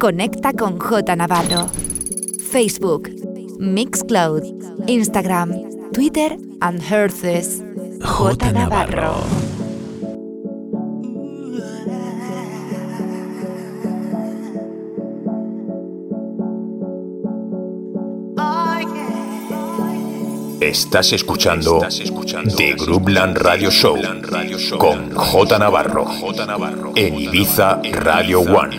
Conecta con J Navarro. Facebook, Mixcloud, Instagram, Twitter and Herces. J Navarro. Estás escuchando The Groupland Radio Show con J Navarro en Ibiza Radio One.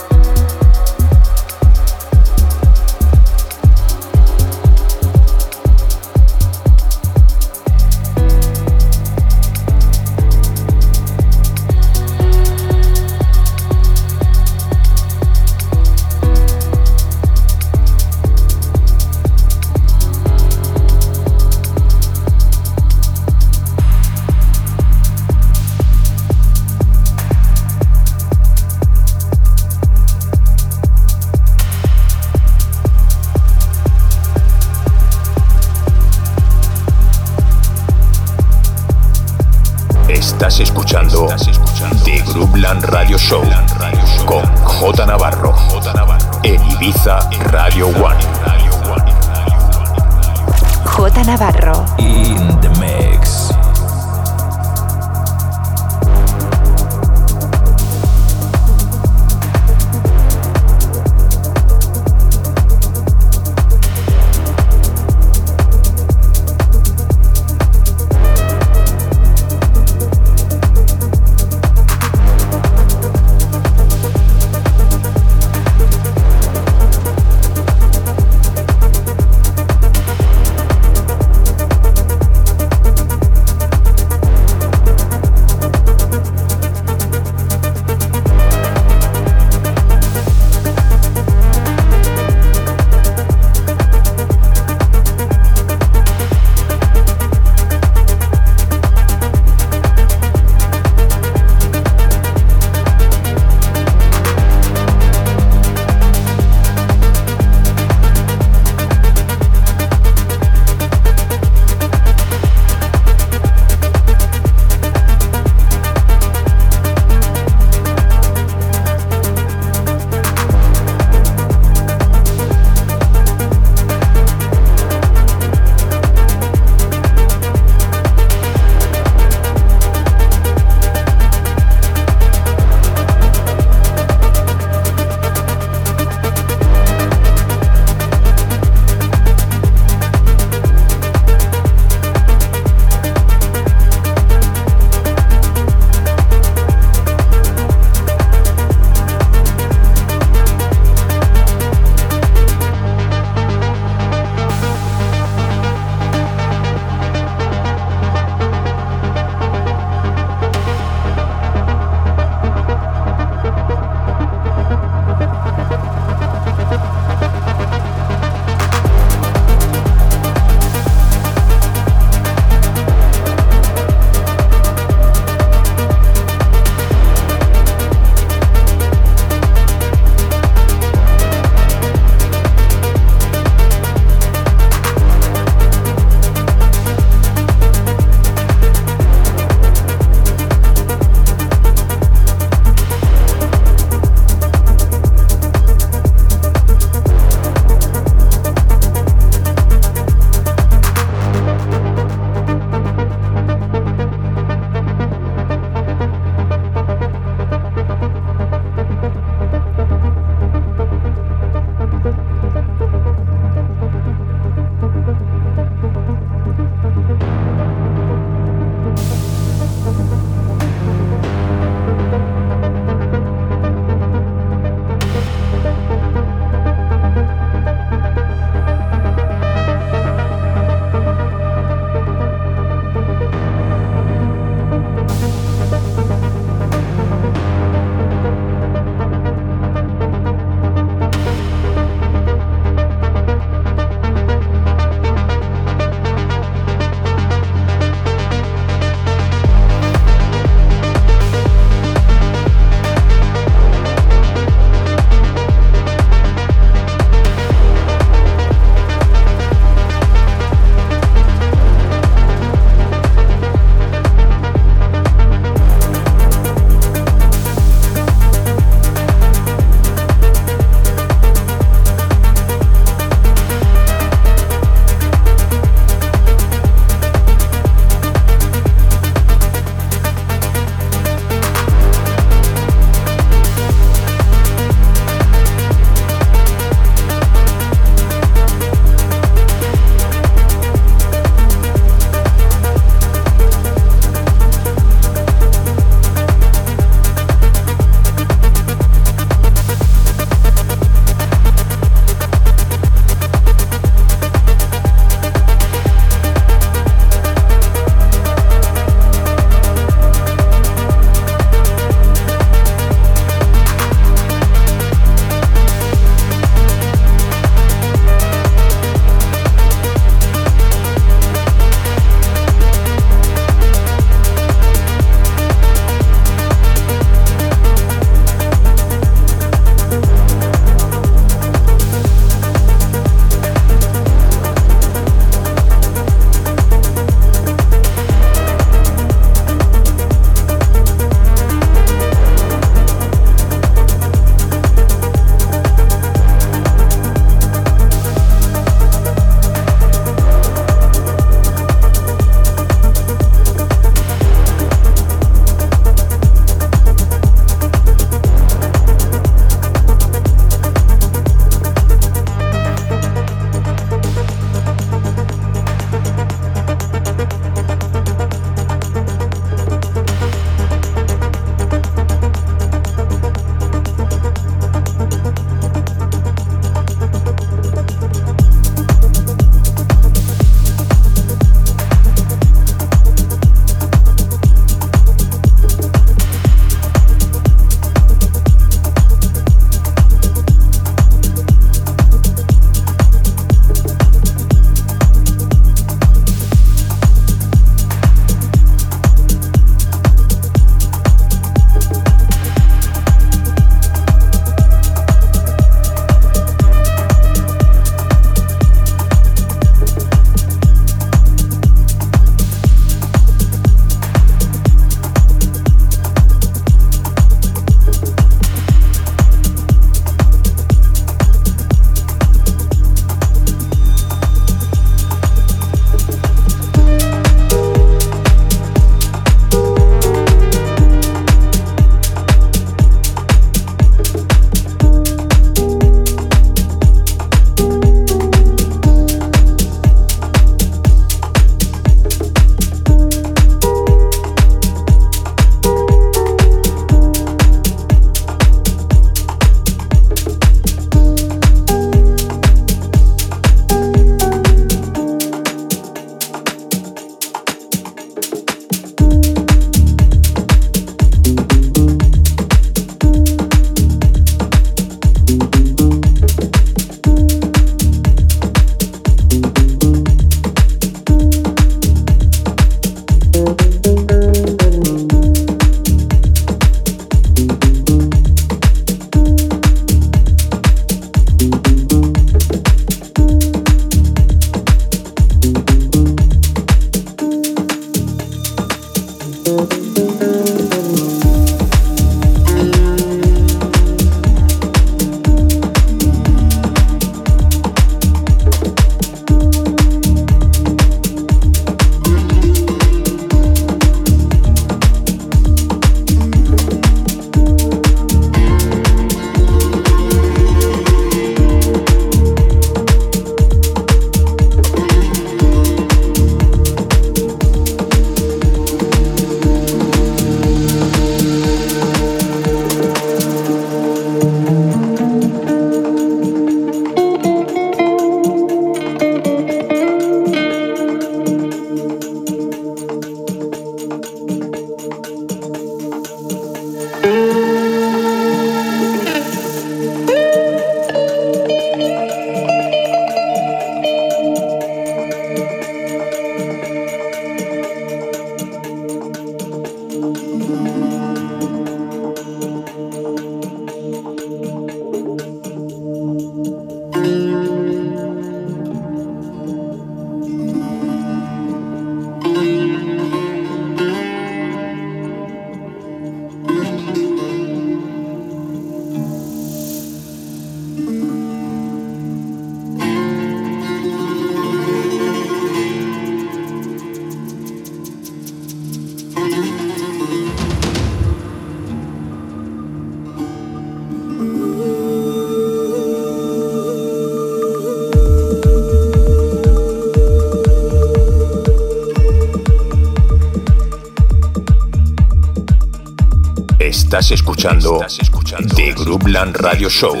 Estás escuchando The Groupland Radio Show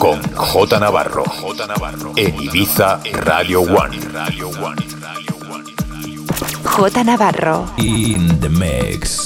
con J Navarro en Ibiza Radio One. J Navarro. In the mix.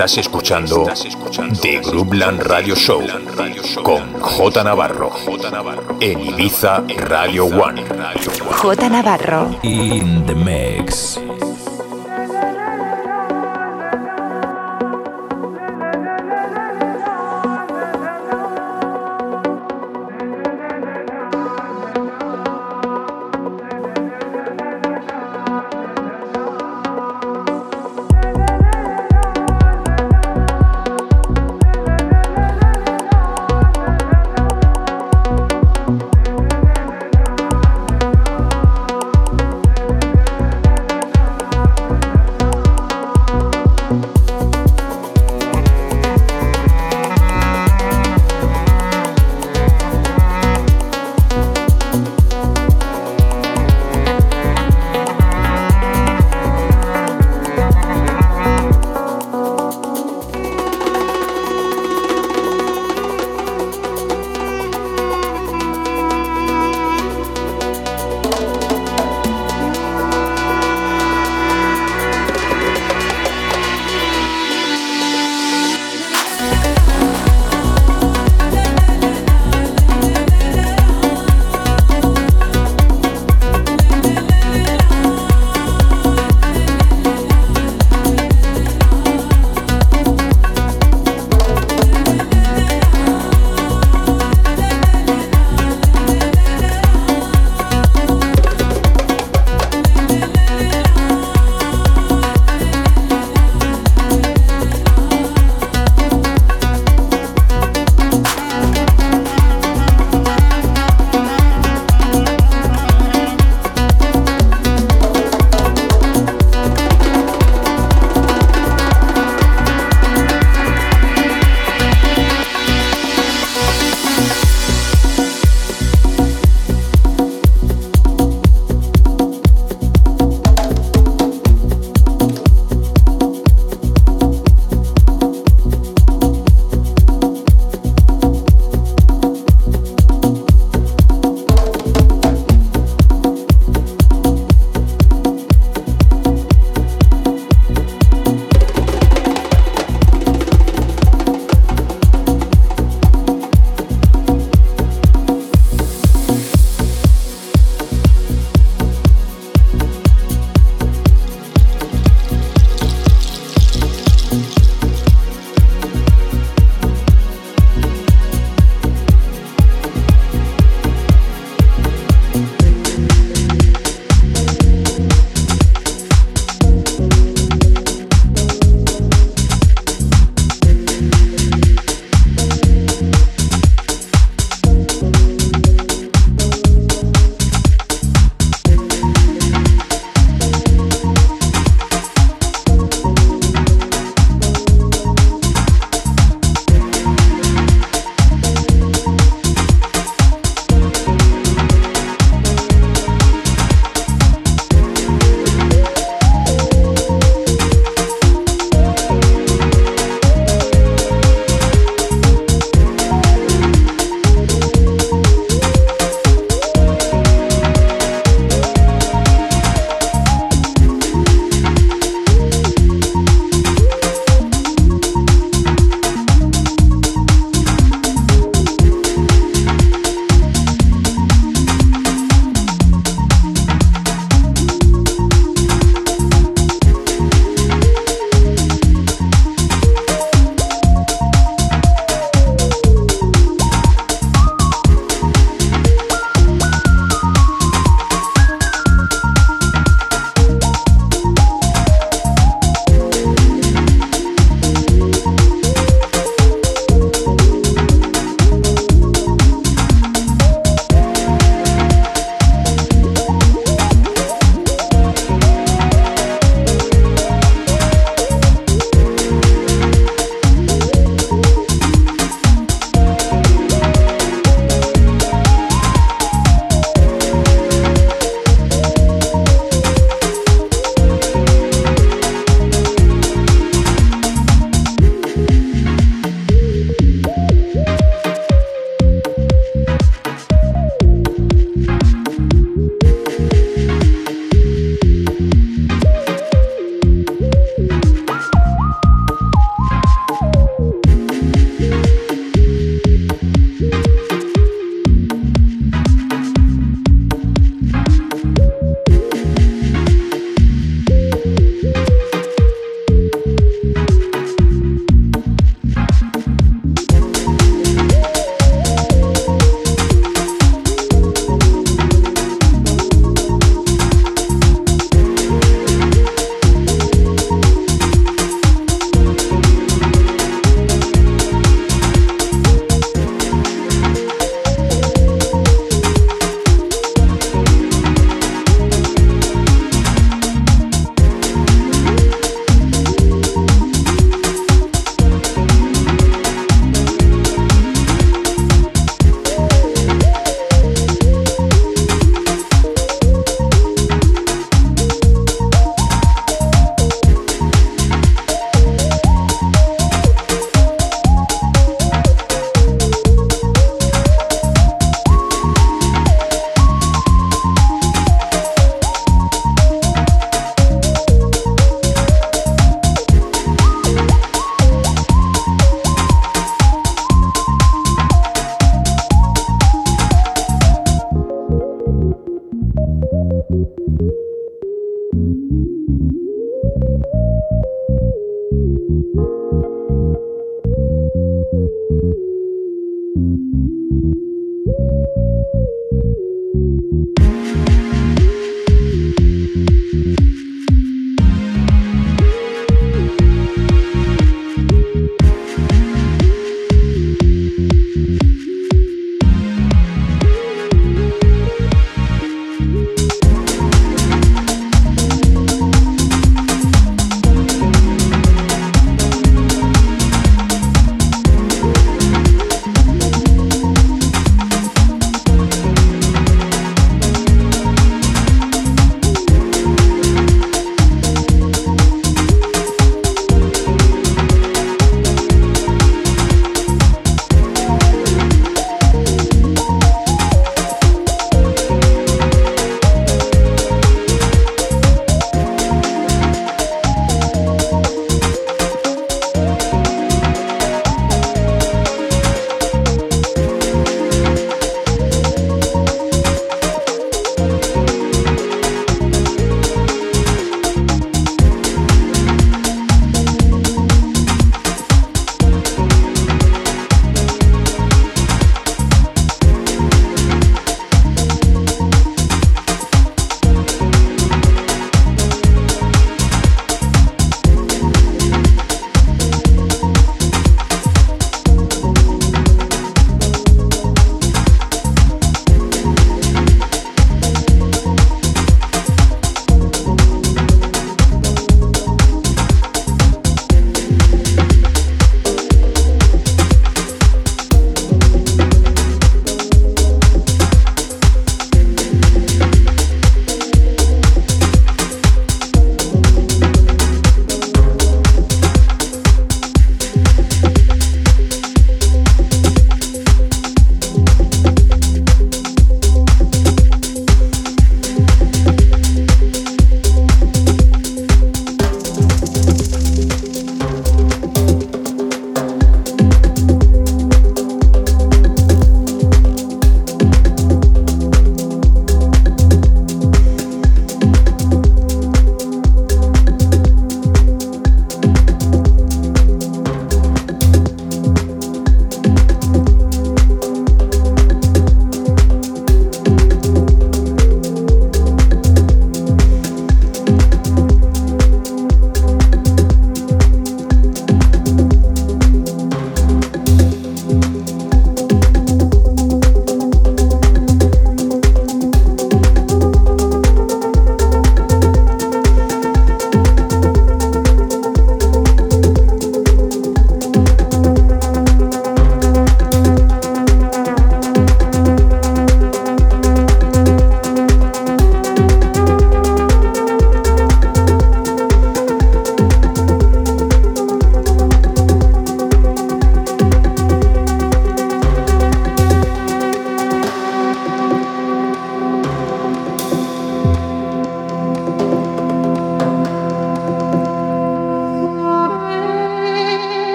Estás escuchando The Groupland Radio Show con J Navarro en Ibiza Radio One. J Navarro. In the mix.